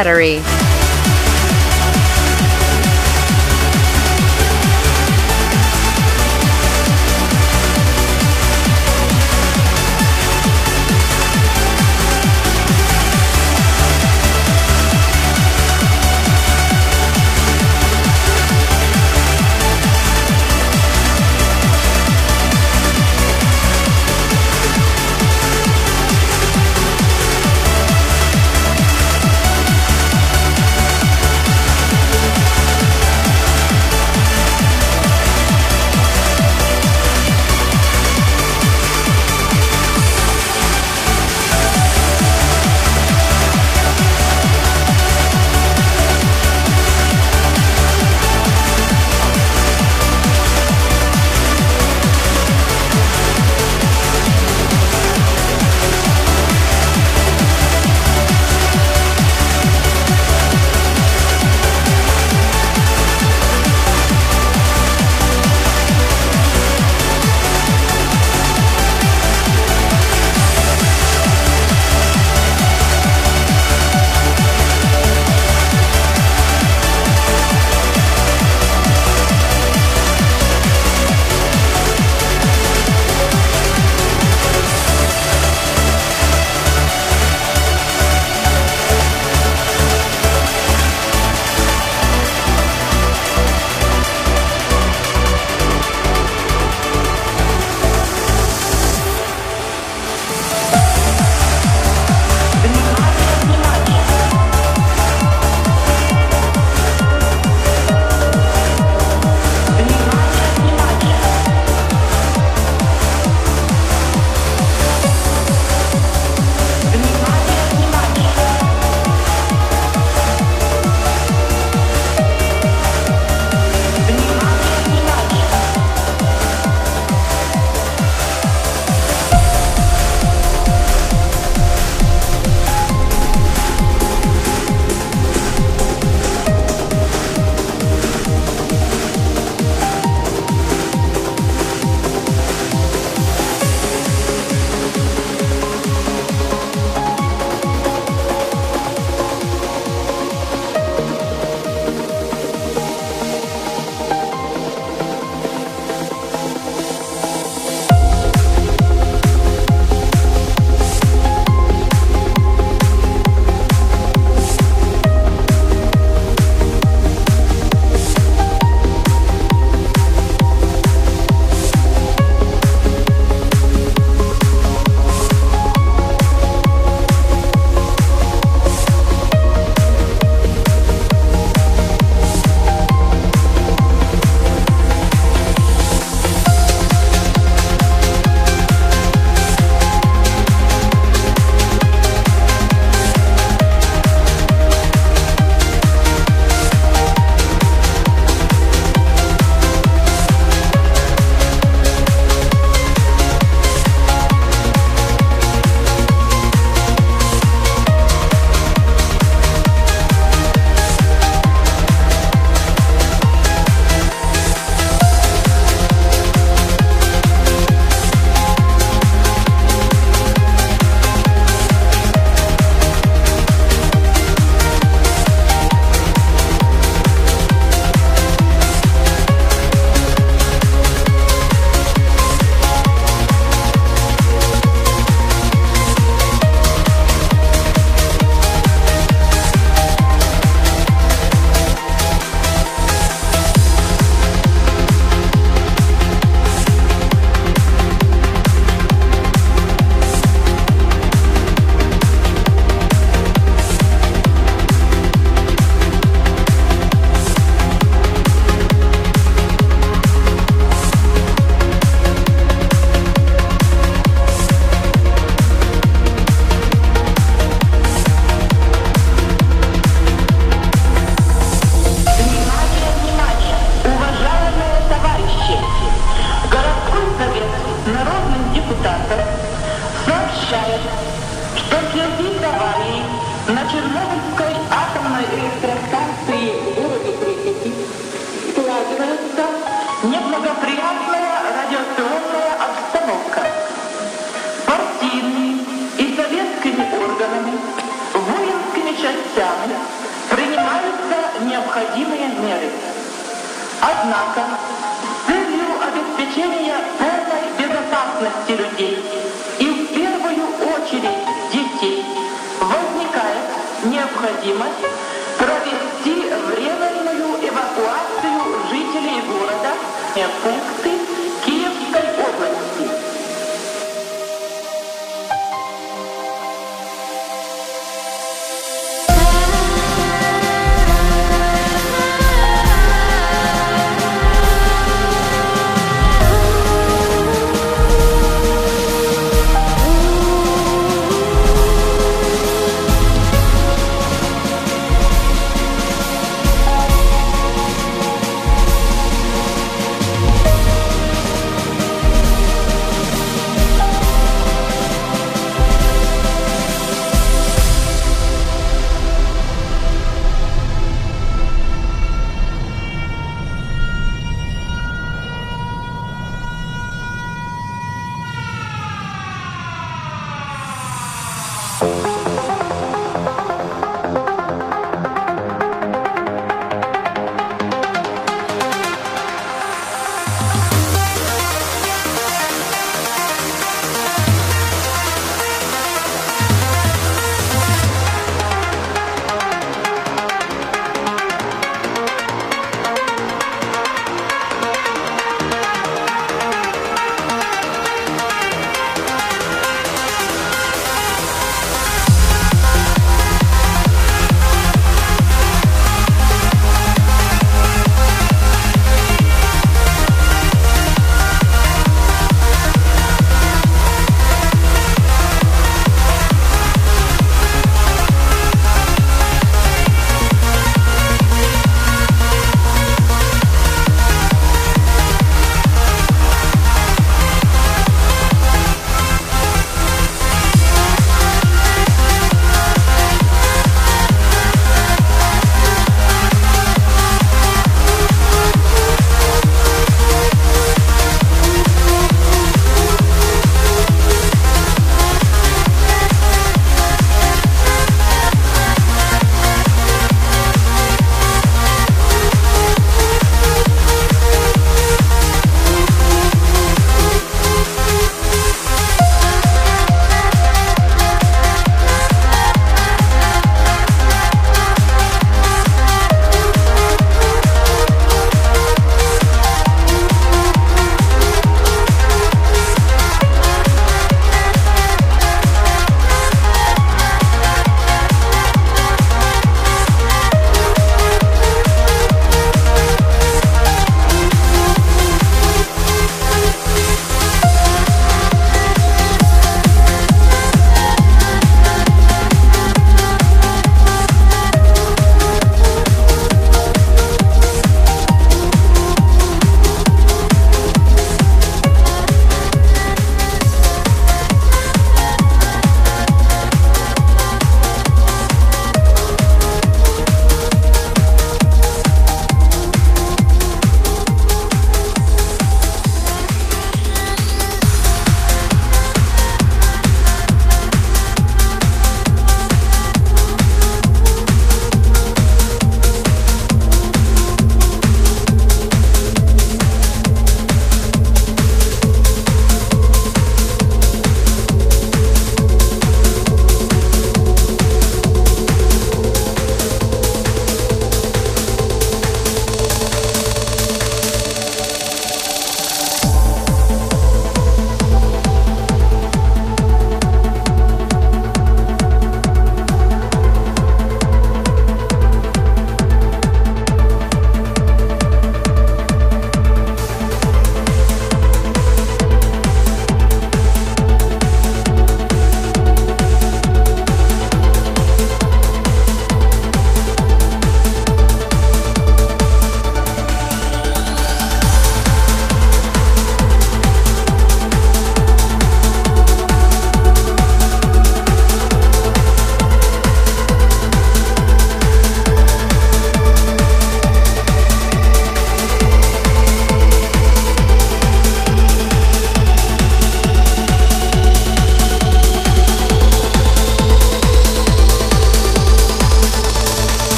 battery.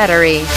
Battery.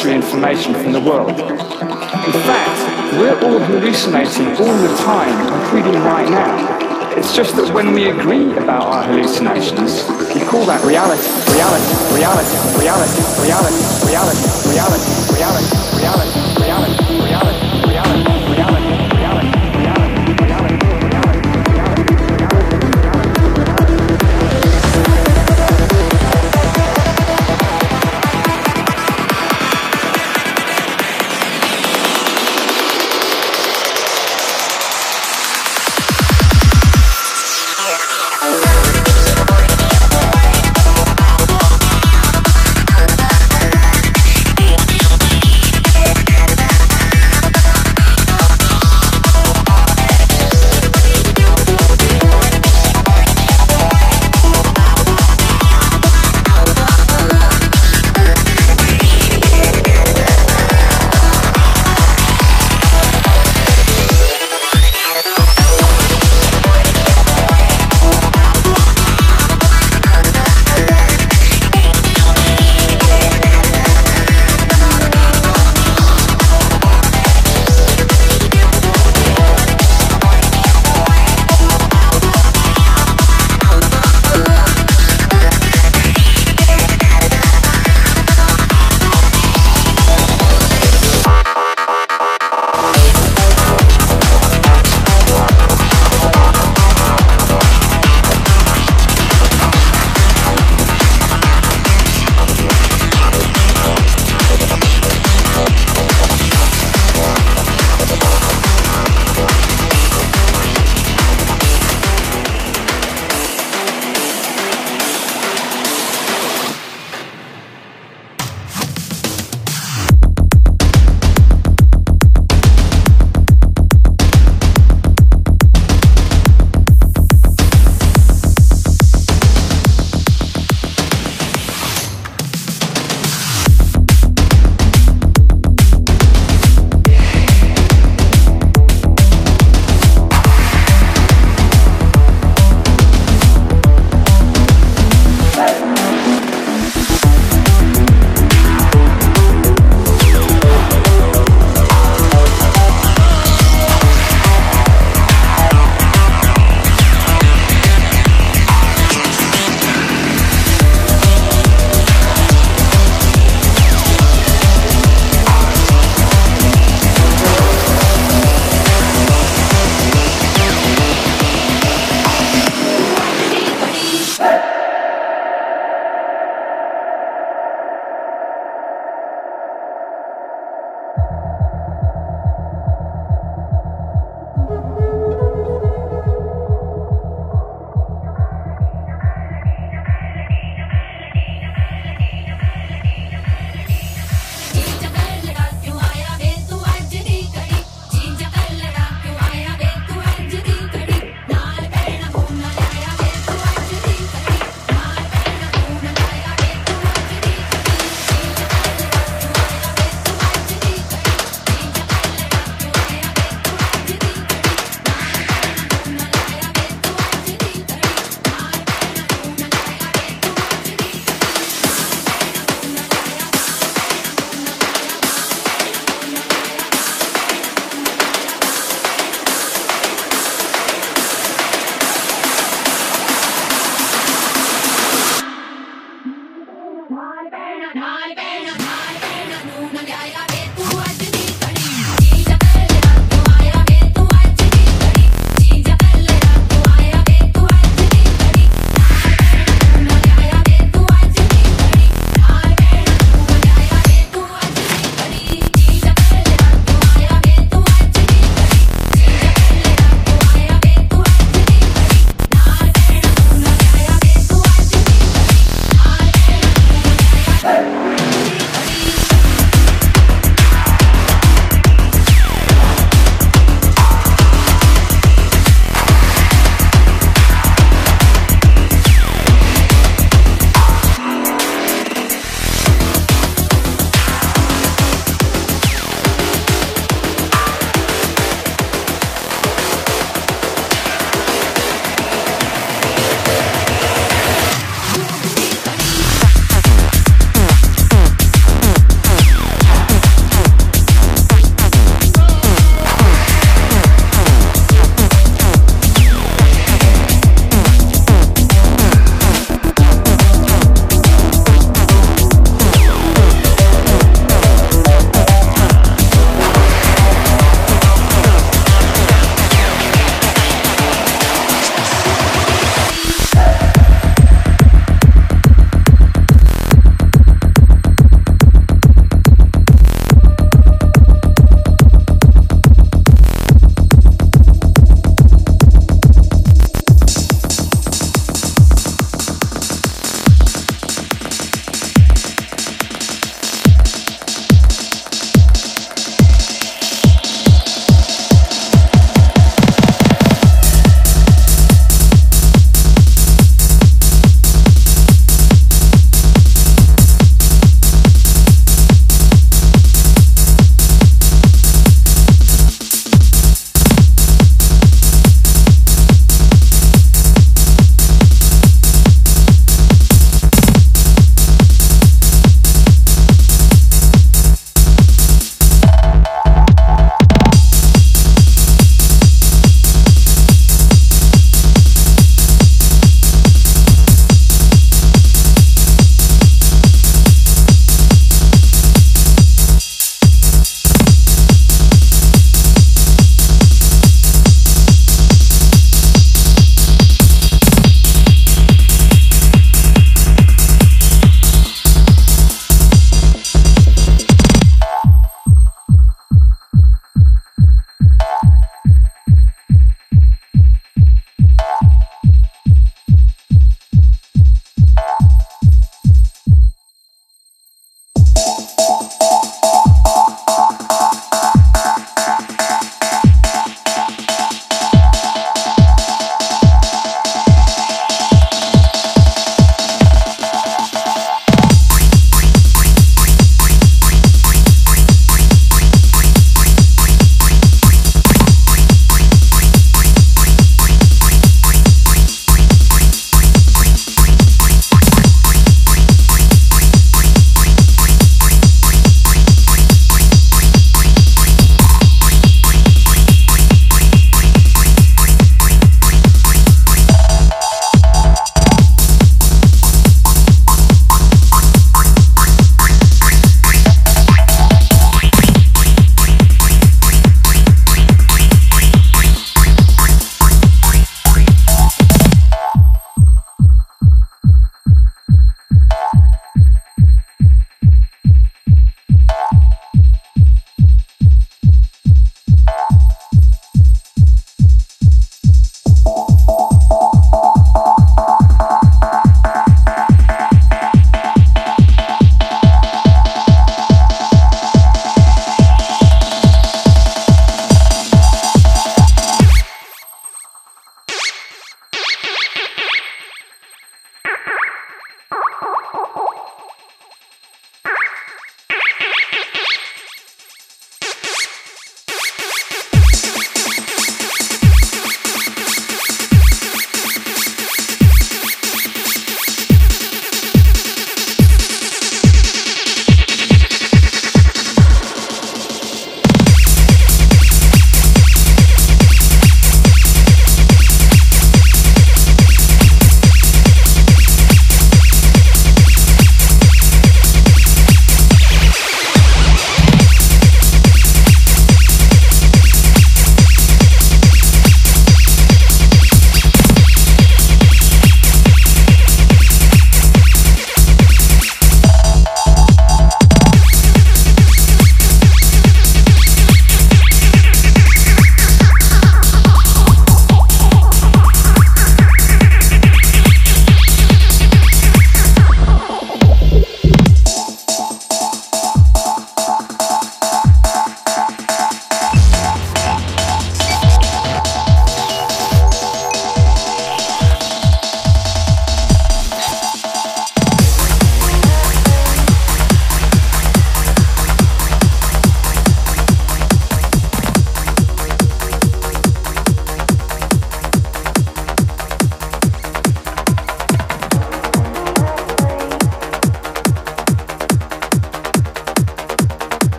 Sensory information from the world. In fact, we're all hallucinating all the time, including right now. It's just that when we agree about our hallucinations, we call that reality, reality, reality, reality, reality, reality, reality, reality, reality, reality, reality,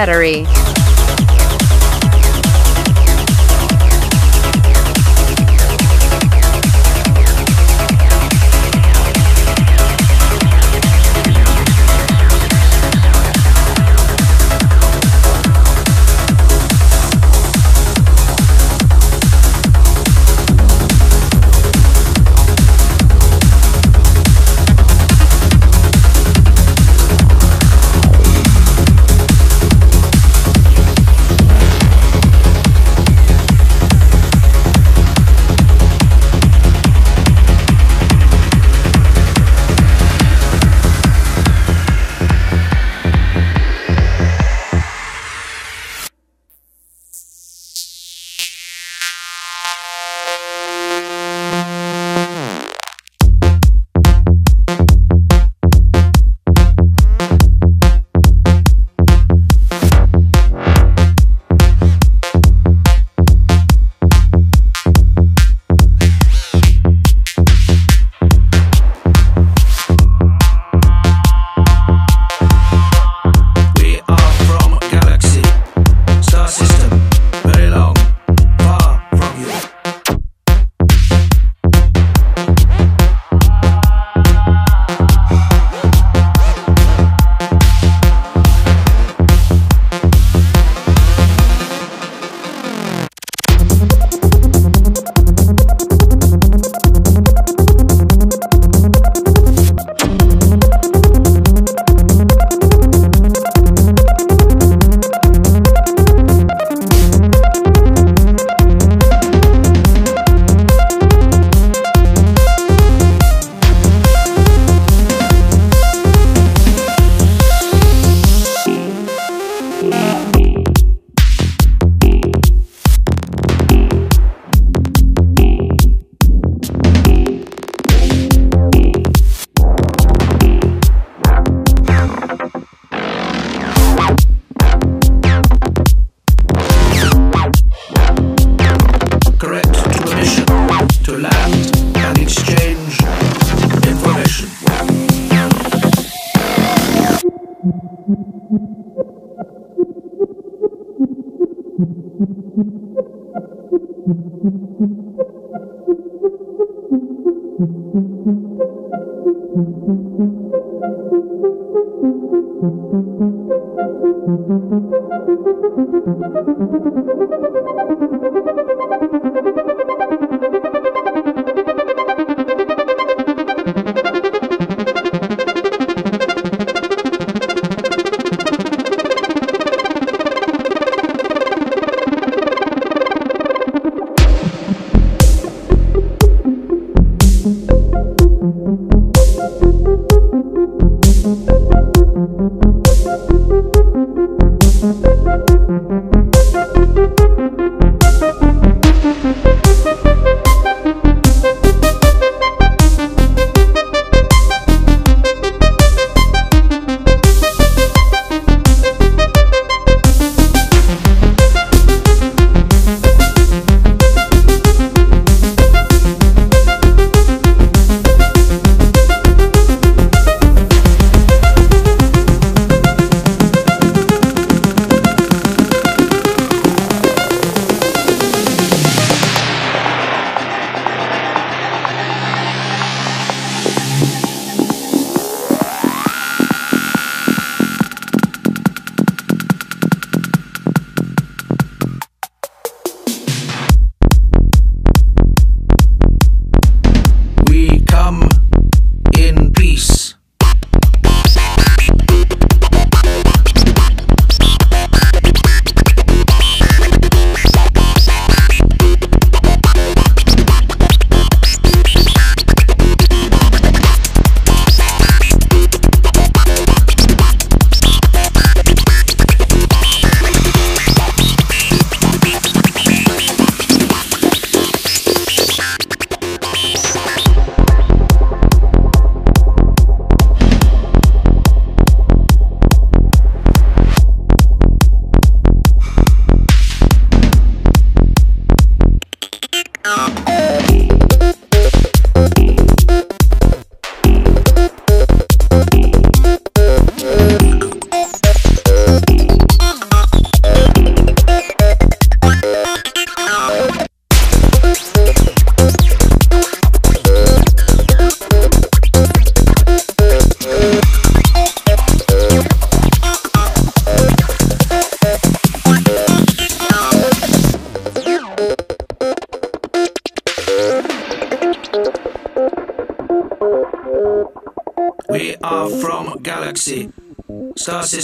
Battery.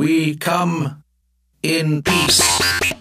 We come in peace.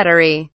Battery.